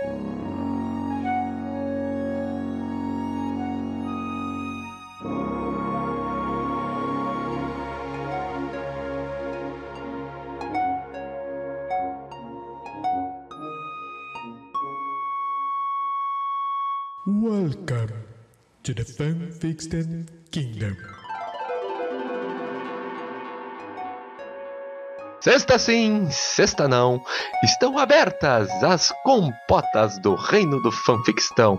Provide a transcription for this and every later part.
Welcome to the Fanfiction Kingdom. Sexta sim, sexta não. Estão abertas as compotas do reino do fanfictão.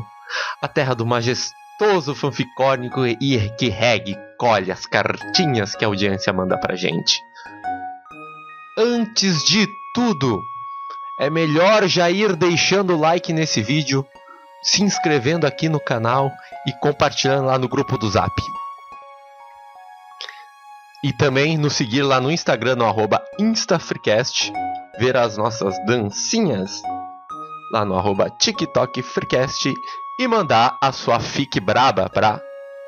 A terra do majestoso fanficórnico e que regue colhe as cartinhas que a audiência manda pra gente. Antes de tudo, é melhor já ir deixando o like nesse vídeo, se inscrevendo aqui no canal e compartilhando lá no grupo do Zap. E também nos seguir lá no Instagram, no arroba InstaFreecast, ver as nossas dancinhas lá no arroba TikTok Freecast e mandar a sua fic braba para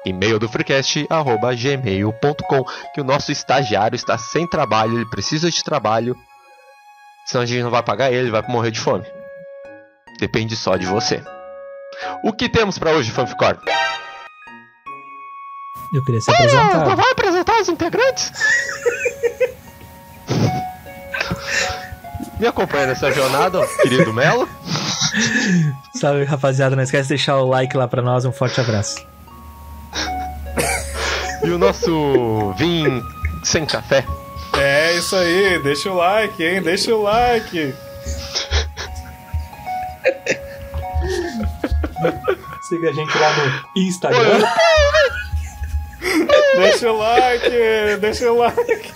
e-mail do freecast arroba gmail.com que o nosso estagiário está sem trabalho, ele precisa de trabalho, senão a gente não vai pagar ele, ele vai morrer de fome. Depende só de você. O que temos para hoje, Fanficor? Eu queria ser apresentado. vai apresentar os integrantes? Me acompanha nessa jornada, ó, querido Melo. Salve, rapaziada. Não esquece de deixar o like lá pra nós. Um forte abraço. E o nosso Vim sem café. É isso aí, deixa o like, hein? Deixa o like. Siga a gente lá no Instagram. Deixa o like, deixa o like.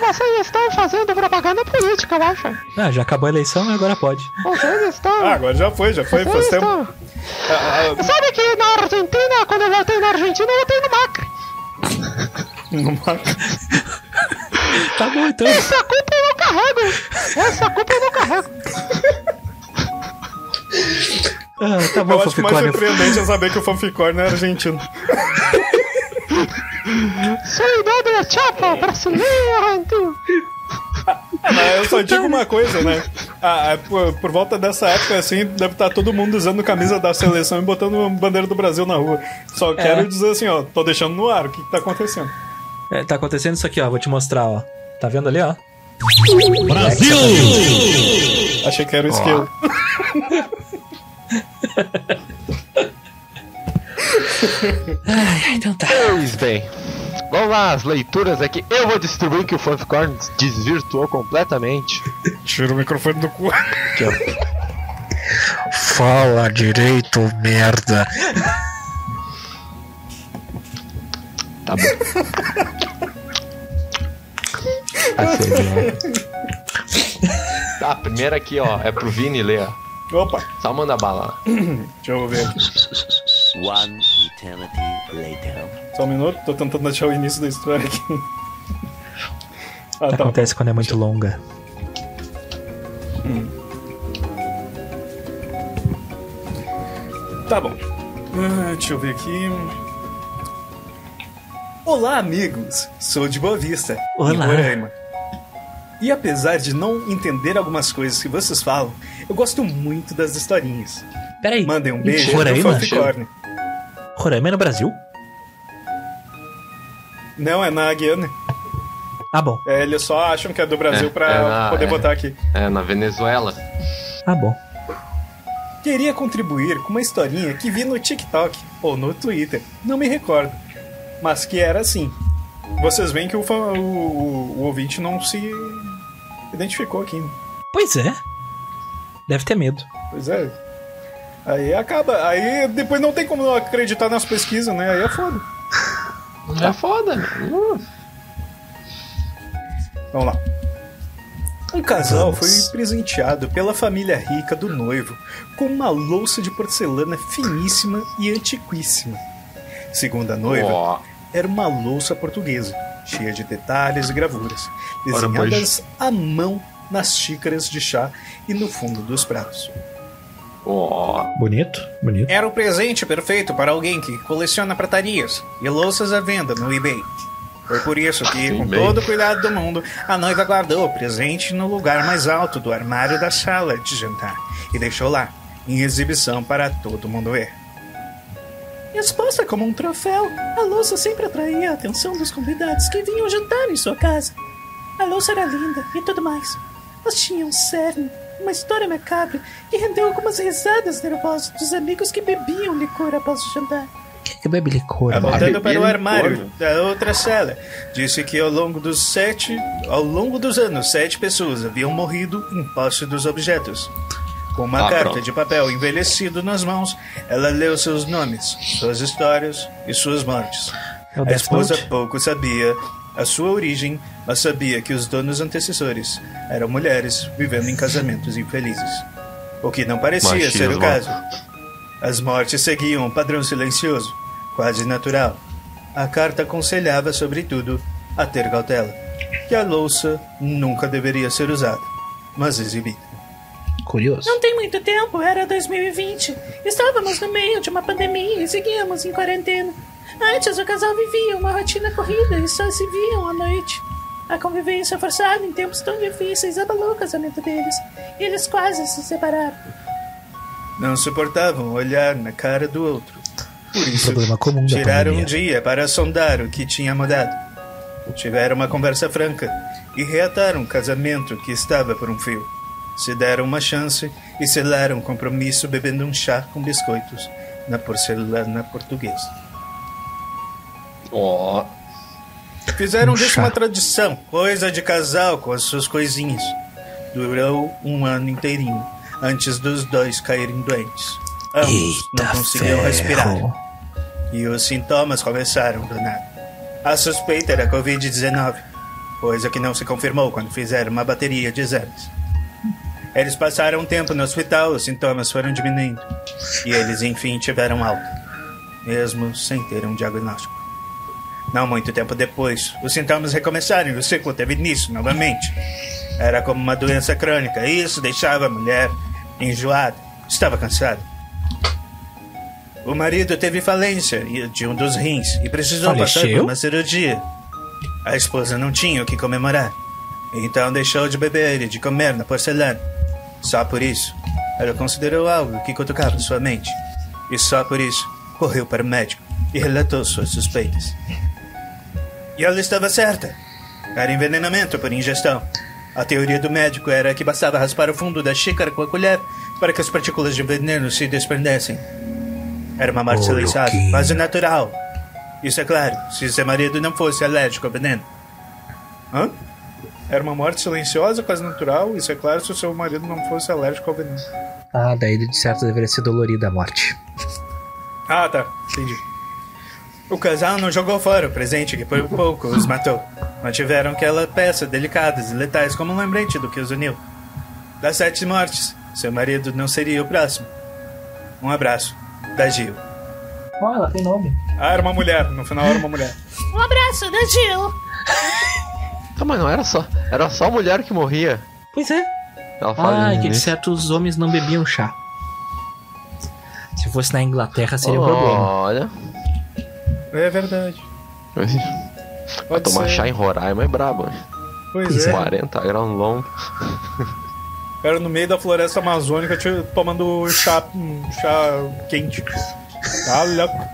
Vocês estão fazendo propaganda política, eu acho. Ah, já acabou a eleição, agora pode. Vocês estão. Ah, agora já foi, já foi, faz tempo. Ah, ah, Sabe que na Argentina, quando eu voltei na Argentina, eu voltei no Macri. numa- Tá bom, então. Essa culpa eu não carrego. Essa culpa eu não carrego. Ah, tá bom, Eu acho que mais surpreendente é saber que o fanficorn é argentino. Soldado da Chapa, brasileiro, argentino. Ah, Eu só digo uma coisa, né? Ah, por, por volta dessa época, assim, deve estar todo mundo usando camisa da seleção e botando uma bandeira do Brasil na rua. Só quero dizer assim, ó, tô deixando no ar, o que, que tá acontecendo? É, tá acontecendo isso aqui, ó. Vou te mostrar, ó. Tá vendo ali, ó? Achei que era o esquilo. Ai, então tá. Pois bem. Vamos lá, as leituras aqui. Eu vou distribuir que o Fanficorn desvirtuou completamente. Tira o microfone do cu. Aqui, ó. Fala direito, merda. Tá bom. Assim, né? Tá, primeiro aqui, ó. É pro Vini ler, ó. Opa, Só manda bala lá. deixa eu ver aqui. One eternity later. Só um minuto, tô tentando achar o início da história aqui. Ah, tá. Acontece quando é muito longa. Tá bom. Ah, deixa eu ver aqui. Olá, amigos! Sou de Boa Vista, em Olá. Roraima. E apesar de não entender algumas coisas que vocês falam, eu gosto muito das historinhas. Peraí. Mandem um beijo Roraima? pro. Roraima é no Brasil? Não, é na Guiana. Ah, bom. É, eles só acham que é do Brasil É, pra é na- poder é. botar aqui. É, na Venezuela. Ah, bom. Queria contribuir com uma historinha que vi no TikTok ou no Twitter, não me recordo. Mas que era assim. Vocês veem que o, o- o ouvinte não se identificou aqui. Pois é. Deve ter medo. Pois é. Aí acaba. Aí depois não tem como não acreditar nas pesquisas, né? Aí é foda. É foda, mano. Vamos lá. Um casal foi presenteado pela família rica do noivo com uma louça de porcelana finíssima e antiquíssima. Segundo a noiva, Ó, era uma louça portuguesa, cheia de detalhes e gravuras, desenhadas à mão nas xícaras de chá e no fundo dos pratos. ó. Bonito, bonito. Era o presente perfeito para alguém que coleciona pratarias e louças à venda no eBay. Foi por isso que, Sim, com todo o cuidado do mundo, a noiva guardou o presente no lugar mais alto do armário da sala de jantar e deixou lá, em exibição para todo mundo ver. Exposta como um troféu, a louça sempre atraía a atenção dos convidados que vinham jantar em sua casa. A louça era linda e tudo mais, mas tinha um cerne, uma história macabra que rendeu algumas risadas nervosas dos amigos que bebiam licor após o jantar. Quem que bebe licor? Apontando para o armário da outra cela, disse que ao longo dos sete, ao longo dos anos, sete pessoas haviam morrido em posse dos objetos. Com uma Ah, carta pronto. de papel envelhecido nas mãos, ela leu seus nomes, suas histórias e suas mortes. É o A esposa Note? pouco sabia a sua origem, mas sabia que os donos antecessores eram mulheres vivendo em casamentos infelizes. O que não parecia ser o Machismo. caso. As mortes seguiam um padrão silencioso, quase natural. A carta aconselhava, sobretudo, a ter cautela, que a louça nunca deveria ser usada, mas exibida. Curioso. Não tem muito tempo, era 2020. Estávamos no meio de uma pandemia e seguíamos em quarentena. Antes, o casal vivia uma rotina corrida e só se viam à noite. A convivência forçada em tempos tão difíceis abalou o casamento deles e eles quase se separaram. Não suportavam olhar na cara do outro. Por isso, problema comum da tiraram um dia para sondar o que tinha mudado. Tiveram uma conversa franca e reataram o casamento que estava por um fio. Se deram uma chance e selaram um compromisso bebendo um chá com biscoitos na porcelana portuguesa. Ó, Fizeram Um disso uma tradição, coisa de casal com as suas coisinhas. Durou um ano inteirinho, antes dos dois caírem doentes. Ambos não conseguiam respirar. E os sintomas começaram do nada. A suspeita era Covid-19, coisa que não se confirmou quando fizeram uma bateria de exames. Eles passaram um tempo no hospital, os sintomas foram diminuindo. E eles enfim tiveram alta, mesmo sem ter um diagnóstico. Não muito tempo depois, os sintomas recomeçaram e o ciclo teve início novamente. Era como uma doença crônica, e isso deixava a mulher enjoada, estava cansada. O marido teve falência de um dos rins e precisou passar Faleceu? por uma cirurgia. A esposa não tinha o que comemorar, então deixou de beber e de comer na porcelana. Só por isso, ela considerou algo que cutucava sua mente. E só por isso, correu para o médico e relatou suas suspeitas. E ela estava certa. Era envenenamento por ingestão. A teoria do médico era que bastava raspar o fundo da xícara com a colher para que as partículas de veneno se desprendessem. Era uma morte silenciosa, louquinho. quase natural. Isso é claro, se seu marido não fosse alérgico ao veneno. Hã? Era uma morte silenciosa, quase natural. Isso é claro se o seu marido não fosse alérgico ao veneno. Ah, daí de certo deveria ser dolorida a morte. Ah, tá. Entendi. O casal não jogou fora o presente que por pouco os matou. Mantiveram aquela peça delicadas e letais como um lembrete do que os uniu. Das sete mortes, seu marido não seria o próximo. Um abraço. Da Gil. Ó, ela tem nome. Ah, era uma mulher. No final era uma mulher. Um abraço da Jill! Tá, mas não era só. Era só mulher que morria. Pois é. Ela fala Ah, que certos homens não bebiam chá. Se fosse na Inglaterra seria um problema. Olha. É verdade. Vai tomar ser. chá em Roraima é brabo. Pois Pois é. é. 40 graus no lombo. Era no meio da floresta amazônica tomando chá, um chá quente. Tá louco.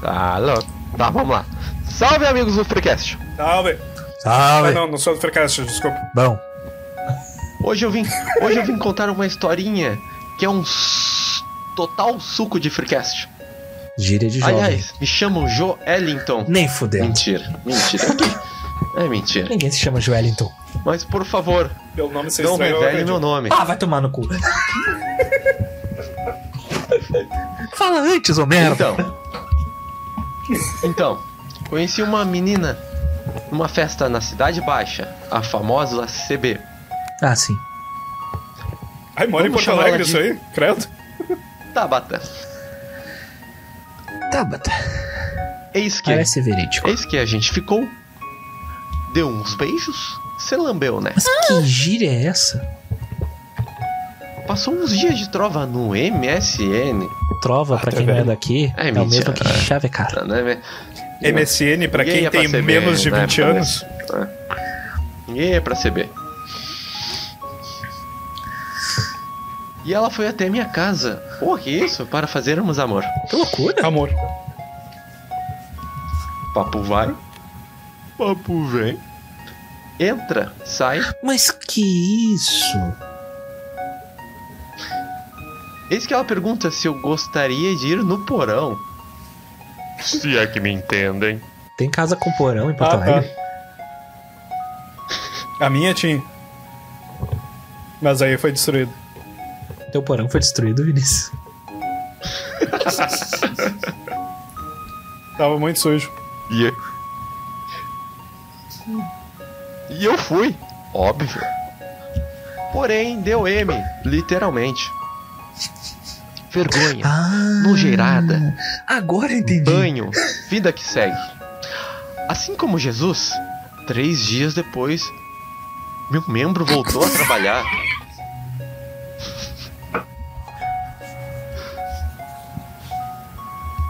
Tá louco. Tá, vamos lá. Salve, amigos do Freecast. Salve. Ah, Salve. não, não sou do Freecast, desculpa. Bom, Hoje eu vim, hoje eu vim contar uma historinha que é um total suco de Freecast. gíria de jovem. Aliás, me chamam Joe Ellington. Nem fudendo. Mentira, mentira. É mentira. Ninguém se chama Joelinton. Mas por favor, Pelo nome você não revele meu nome. Ah, vai tomar no cu. Fala antes, ô merda. Então. Então, conheci uma menina numa festa na Cidade Baixa, a famosa CB. Ah, sim. Ai, mora em Porto Alegre ela isso aí? Credo. Tabata. Tabata. Eis que, Parece verídico. eis que a gente ficou, deu uns beijos, se lambeu, né? Mas que gíria é essa? Passou uns dias de trova no MSN. Trova, pra quem não é daqui, É é, o mesmo que chave, cara. né? MSN pra Ninguém quem pra tem CB menos de na 20 época anos. É. Ninguém ia pra CB. E ela foi até minha casa. Por que isso? Para fazermos amor. Que loucura. Amor. Papo vai. Papo vem. Entra, sai. Mas que isso? Eis que ela pergunta se eu gostaria de ir no porão. Se é que me entendem. Tem casa com porão em Porto Ah, tá. Alegre? A minha tinha. Mas aí foi destruído. Teu porão foi destruído, Vinícius. Tava muito sujo. E eu... E eu fui, óbvio. Porém, deu M, literalmente. Vergonha, Ah. nojeirada, Agora entendi. banho, vida que segue. Assim como Jesus, três dias depois, meu membro voltou a trabalhar.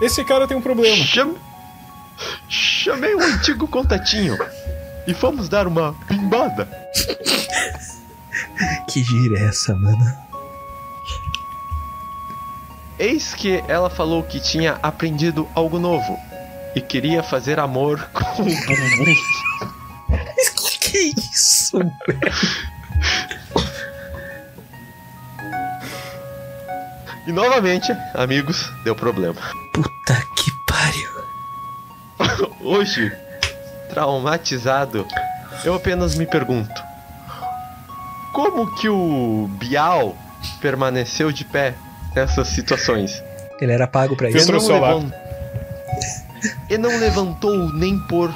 Esse cara tem um problema. Cham... Chamei um antigo contatinho e fomos dar uma pimbada. Que gira é essa, mano? Eis que ela falou que tinha aprendido algo novo e queria fazer amor com o bumbum. Que isso? E novamente, amigos, deu problema. Puta que pariu. Hoje, traumatizado, eu apenas me pergunto: como que o Bial permaneceu de pé nessas situações? Ele era pago pra isso. Filtrou o celular. levan- E não levantou nem por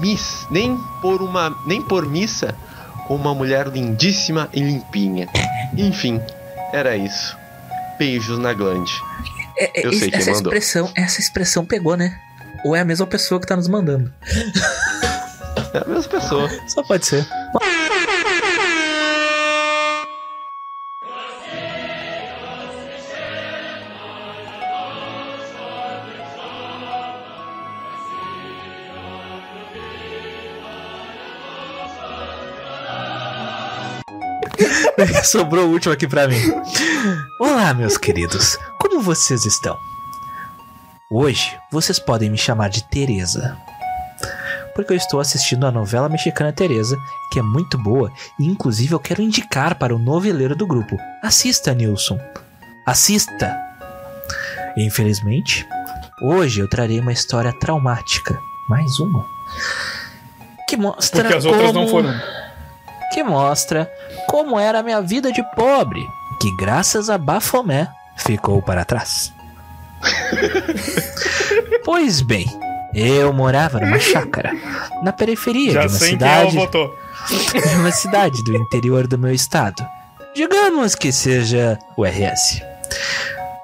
miss, nem por uma, nem por missa, uma mulher lindíssima e limpinha. Enfim, era isso. Beijos na glande. É, é, Eu sei quem essa mandou. expressão, essa expressão pegou, né? Ou é a mesma pessoa que tá nos mandando? É a mesma pessoa. Só pode ser. Sobrou o último aqui pra mim. Olá, meus queridos. Como vocês estão? Hoje vocês podem me chamar de Teresa. Porque eu estou assistindo a novela mexicana Teresa, que é muito boa e inclusive eu quero indicar para o noveleiro do grupo. Assista, Nilson. Assista. Infelizmente, hoje eu trarei uma história traumática. Mais uma. Que mostra Porque as outras não como- foram. Que mostra como era a minha vida de pobre, que graças a Bafomé ficou para trás. pois bem, eu morava numa chácara, na periferia Já de uma cidade, de uma cidade do interior do meu estado. Digamos que seja o RS.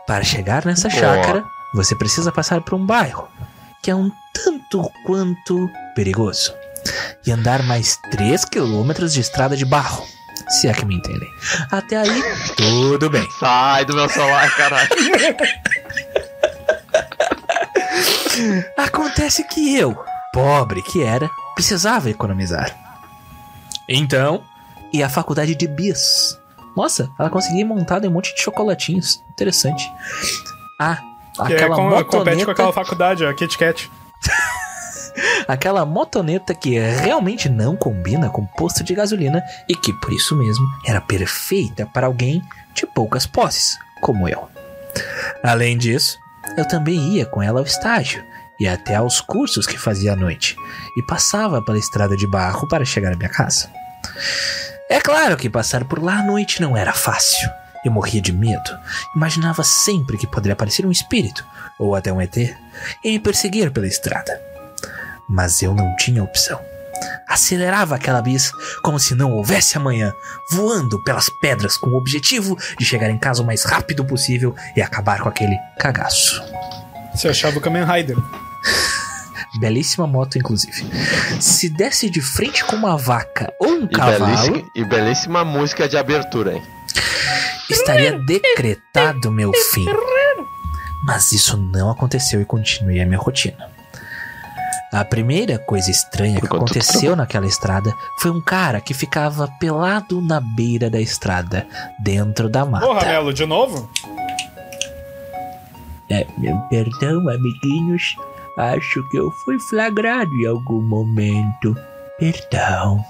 Para chegar nessa chácara, você precisa passar por um bairro que é um tanto quanto perigoso e andar mais 3 quilômetros de estrada de barro. Se é que me entendem. Até aí, tudo bem. Sai do meu celular, caralho. Acontece que eu, pobre que era, precisava economizar. Então, e a faculdade de bis. Nossa, ela conseguia montar um monte de chocolatinhos. Interessante. Ah, Que é, aquela com, compete com motoneta, aquela faculdade, a Kit Kat. aquela motoneta que realmente não combina com posto de gasolina e que por isso mesmo era perfeita para alguém de poucas posses, como eu. Além disso, eu também ia com ela ao estágio e até aos cursos que fazia à noite e passava pela estrada de barro para chegar à minha casa. É claro que passar por lá à noite não era fácil. Eu morria de medo. Imaginava sempre que poderia aparecer um espírito, ou até um ET, e me perseguir pela estrada. Mas eu não tinha opção. Acelerava aquela bis como se não houvesse amanhã, voando pelas pedras com o objetivo de chegar em casa o mais rápido possível e acabar com aquele cagaço. Você achava o Kamen Rider. Belíssima moto, inclusive. Se desse de frente com uma vaca ou um E cavalo, belíssima, e belíssima música de abertura, hein? estaria decretado meu fim. Mas isso não aconteceu e continuei a minha rotina. A primeira coisa estranha que aconteceu naquela estrada foi um cara que ficava pelado na beira da estrada, dentro da mata. Porra, Melo, de novo? É, meu perdão, amiguinhos. Acho que eu fui flagrado em algum momento. Perdão.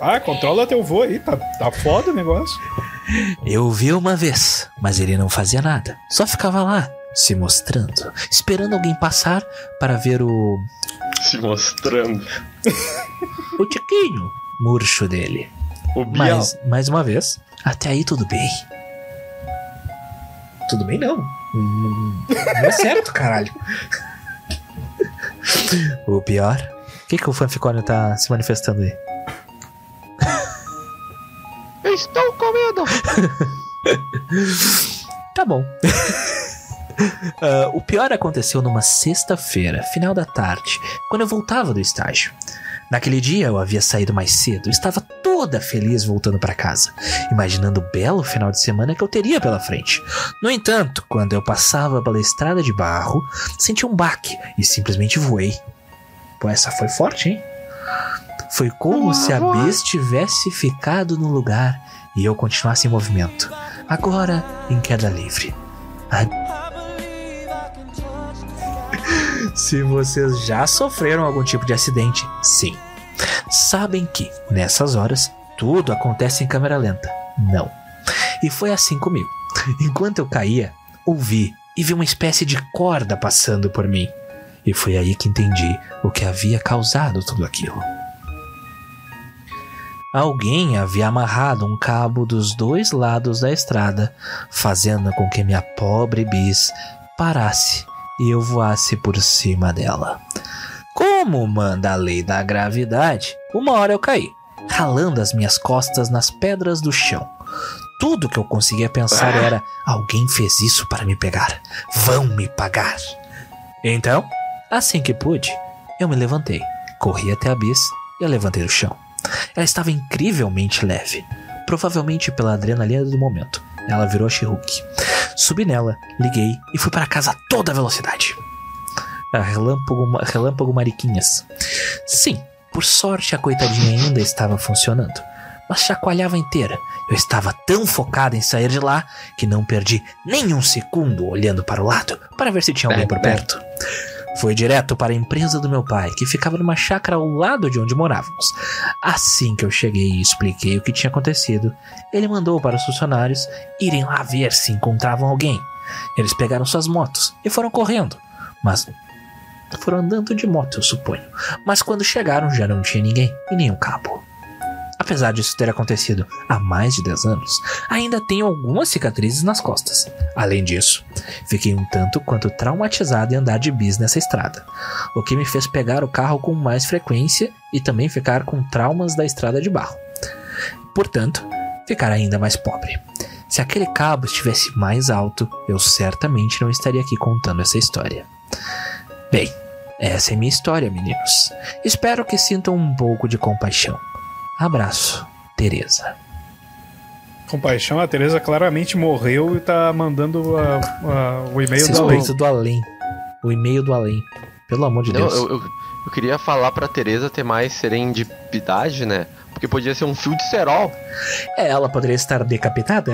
Ah, controla teu voo aí, tá, tá foda o negócio. Eu vi uma vez, mas ele não fazia nada. Só ficava lá, se mostrando, esperando alguém passar para ver o. Se mostrando. o tiquinho murcho dele. O Biel. Mas, mais uma vez, até aí tudo bem. Tudo bem, não. Hum, Não é certo, caralho. O pior. O que, que o fanficônio tá se manifestando aí? Estou com medo. Tá bom. Ah, o pior aconteceu numa sexta-feira, final da tarde, quando eu voltava do estágio. Naquele dia eu havia saído mais cedo, estava toda feliz voltando para casa, imaginando o belo final de semana que eu teria pela frente. No entanto, quando eu passava pela estrada de barro, senti um baque e simplesmente voei. Pô, essa foi forte, hein? Foi como se a Bis tivesse ficado no lugar e eu continuasse em movimento. Agora em queda livre. Se vocês já sofreram algum tipo de acidente, sim. Sabem que, nessas horas, tudo acontece em câmera lenta. Não. E foi assim comigo. Enquanto eu caía, ouvi e vi uma espécie de corda passando por mim. E foi aí que entendi o que havia causado tudo aquilo. Alguém havia amarrado um cabo dos dois lados da estrada, fazendo com que minha pobre bis parasse e eu voasse por cima dela. Como manda a lei da gravidade, uma hora eu caí, ralando as minhas costas nas pedras do chão. Tudo que eu conseguia pensar era: alguém fez isso para me pegar. Vão me pagar. Então, assim que pude, eu me levantei, corri até a bis e a levantei do chão. Ela estava incrivelmente leve, provavelmente pela adrenalina do momento. Ela virou a She-Hulk. Subi nela, liguei e fui para casa a toda velocidade. Ah, Relâmpago, relâmpago Mariquinhas. Sim, por sorte a coitadinha ainda estava funcionando, mas chacoalhava inteira. Eu estava tão focado em sair de lá que não perdi nem um segundo olhando para o lado para ver se tinha alguém por perto. Fui direto para a empresa do meu pai, que ficava numa chácara ao lado de onde morávamos. Assim que eu cheguei e expliquei o que tinha acontecido, ele mandou para os funcionários irem lá ver se encontravam alguém. Eles pegaram suas motos e foram correndo, mas foram andando de moto, eu suponho. Mas quando chegaram já não tinha ninguém e nenhum cabo. Apesar disso ter acontecido há mais de 10 anos, ainda tenho algumas cicatrizes nas costas. Além disso, fiquei um tanto quanto traumatizado em andar de bis nessa estrada, o que me fez pegar o carro com mais frequência e também ficar com traumas da estrada de barro. Portanto, ficar ainda mais pobre. Se aquele cabo estivesse mais alto, eu certamente não estaria aqui contando essa história. Bem, essa é minha história, meninos. Espero que sintam um pouco de compaixão. Abraço, Teresa. Compaixão, a Teresa claramente morreu e tá mandando a- a- o e-mail do além. do além. O e-mail do além. Pelo amor de Deus. eu, eu, eu queria falar pra Tereza ter mais serendipidade, né? Porque podia ser um fio de cerol. É, ela poderia estar decapitada.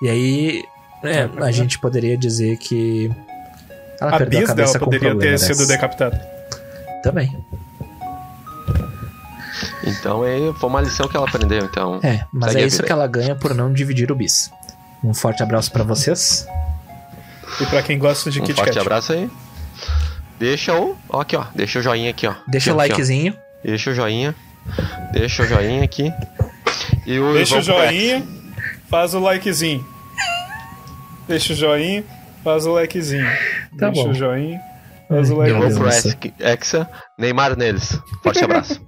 E aí, é, a gente poderia dizer que ela A perdeu a dela cabeça com um poderia ter sido decapitada. Também. Então é, foi uma lição que ela aprendeu, então. É, mas é isso que ela ganha por não dividir o bis. Um forte abraço pra vocês. E pra quem gosta de Um Kit forte Kat. abraço aí. Deixa o. Ó, aqui, ó. Deixa o joinha aqui, ó. Deixa Aqui, o ó, aqui, likezinho. Deixa o joinha. Deixa o joinha aqui. E o, Deixa o pro joinha, faz o likezinho. Deixa o joinha, faz o likezinho. Tá Deixa bom. o joinha, faz o Vamos likezinho. pro Deus. X- Hexa. Neymar neles. Forte abraço.